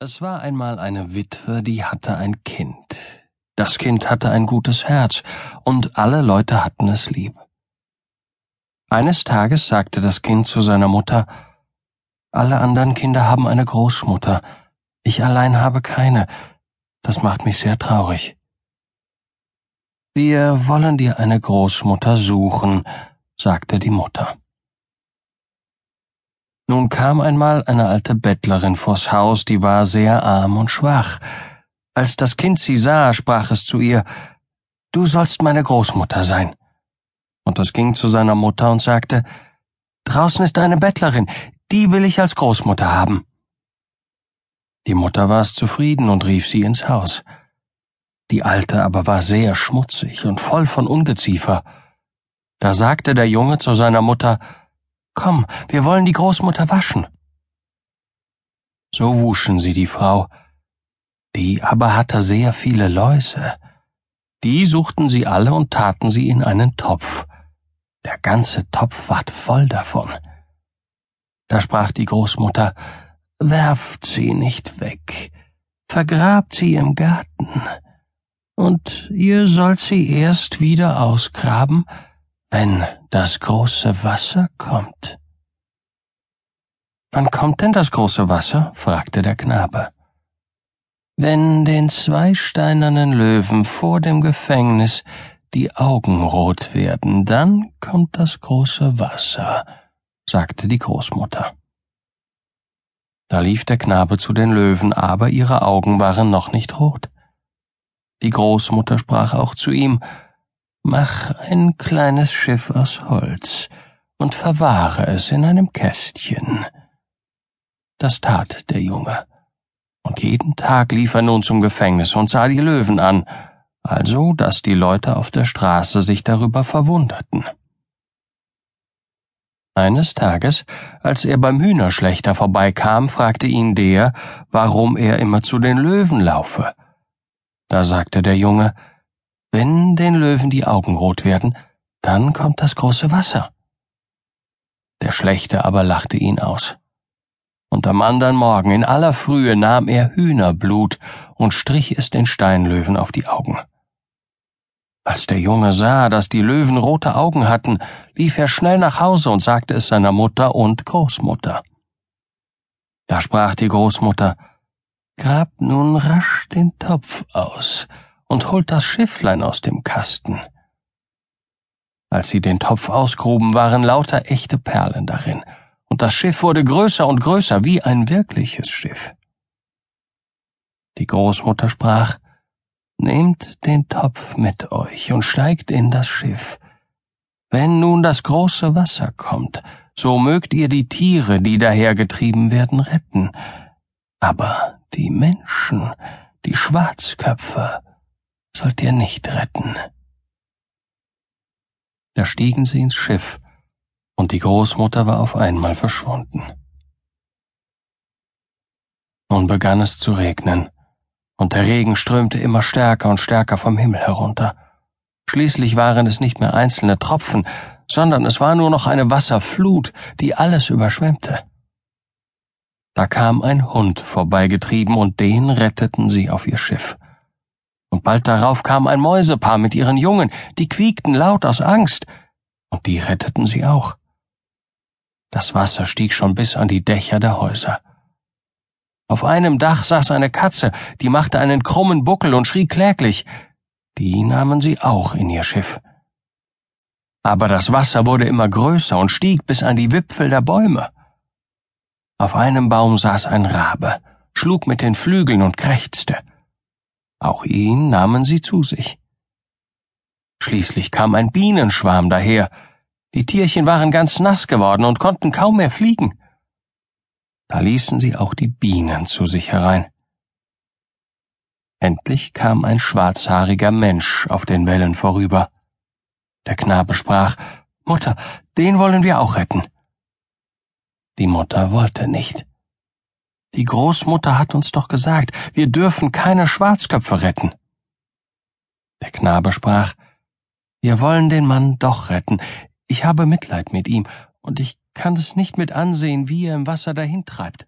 Es war einmal eine Witwe, die hatte ein Kind. Das Kind hatte ein gutes Herz, und alle Leute hatten es lieb. Eines Tages sagte das Kind zu seiner Mutter Alle anderen Kinder haben eine Großmutter, ich allein habe keine, das macht mich sehr traurig. Wir wollen dir eine Großmutter suchen, sagte die Mutter. Nun kam einmal eine alte Bettlerin vors Haus, die war sehr arm und schwach. Als das Kind sie sah, sprach es zu ihr, Du sollst meine Großmutter sein. Und es ging zu seiner Mutter und sagte, Draußen ist eine Bettlerin, die will ich als Großmutter haben. Die Mutter war es zufrieden und rief sie ins Haus. Die Alte aber war sehr schmutzig und voll von Ungeziefer. Da sagte der Junge zu seiner Mutter, Komm, wir wollen die Großmutter waschen. So wuschen sie die Frau. Die aber hatte sehr viele Läuse. Die suchten sie alle und taten sie in einen Topf. Der ganze Topf ward voll davon. Da sprach die Großmutter, Werft sie nicht weg, vergrabt sie im Garten, und ihr sollt sie erst wieder ausgraben, wenn das große Wasser kommt. Wann kommt denn das große Wasser? fragte der Knabe. Wenn den zwei steinernen Löwen vor dem Gefängnis die Augen rot werden, dann kommt das große Wasser, sagte die Großmutter. Da lief der Knabe zu den Löwen, aber ihre Augen waren noch nicht rot. Die Großmutter sprach auch zu ihm, Mach ein kleines Schiff aus Holz und verwahre es in einem Kästchen. Das tat der Junge. Und jeden Tag lief er nun zum Gefängnis und sah die Löwen an, also dass die Leute auf der Straße sich darüber verwunderten. Eines Tages, als er beim Hühnerschlechter vorbeikam, fragte ihn der, warum er immer zu den Löwen laufe. Da sagte der Junge, wenn den Löwen die Augen rot werden, dann kommt das große Wasser. Der Schlechter aber lachte ihn aus. Und am andern Morgen in aller Frühe nahm er Hühnerblut und strich es den Steinlöwen auf die Augen. Als der Junge sah, dass die Löwen rote Augen hatten, lief er schnell nach Hause und sagte es seiner Mutter und Großmutter. Da sprach die Großmutter, Grab nun rasch den Topf aus, und holt das Schifflein aus dem Kasten. Als sie den Topf ausgruben, waren lauter echte Perlen darin, und das Schiff wurde größer und größer wie ein wirkliches Schiff. Die Großmutter sprach, Nehmt den Topf mit euch und steigt in das Schiff. Wenn nun das große Wasser kommt, so mögt ihr die Tiere, die dahergetrieben werden, retten. Aber die Menschen, die Schwarzköpfe, sollt ihr nicht retten. Da stiegen sie ins Schiff, und die Großmutter war auf einmal verschwunden. Nun begann es zu regnen, und der Regen strömte immer stärker und stärker vom Himmel herunter. Schließlich waren es nicht mehr einzelne Tropfen, sondern es war nur noch eine Wasserflut, die alles überschwemmte. Da kam ein Hund vorbeigetrieben, und den retteten sie auf ihr Schiff und bald darauf kam ein Mäusepaar mit ihren Jungen, die quiekten laut aus Angst, und die retteten sie auch. Das Wasser stieg schon bis an die Dächer der Häuser. Auf einem Dach saß eine Katze, die machte einen krummen Buckel und schrie kläglich. Die nahmen sie auch in ihr Schiff. Aber das Wasser wurde immer größer und stieg bis an die Wipfel der Bäume. Auf einem Baum saß ein Rabe, schlug mit den Flügeln und krächzte. Auch ihn nahmen sie zu sich. Schließlich kam ein Bienenschwarm daher. Die Tierchen waren ganz nass geworden und konnten kaum mehr fliegen. Da ließen sie auch die Bienen zu sich herein. Endlich kam ein schwarzhaariger Mensch auf den Wellen vorüber. Der Knabe sprach, Mutter, den wollen wir auch retten. Die Mutter wollte nicht. Die Großmutter hat uns doch gesagt, wir dürfen keine Schwarzköpfe retten. Der Knabe sprach, wir wollen den Mann doch retten. Ich habe Mitleid mit ihm, und ich kann es nicht mit ansehen, wie er im Wasser dahintreibt.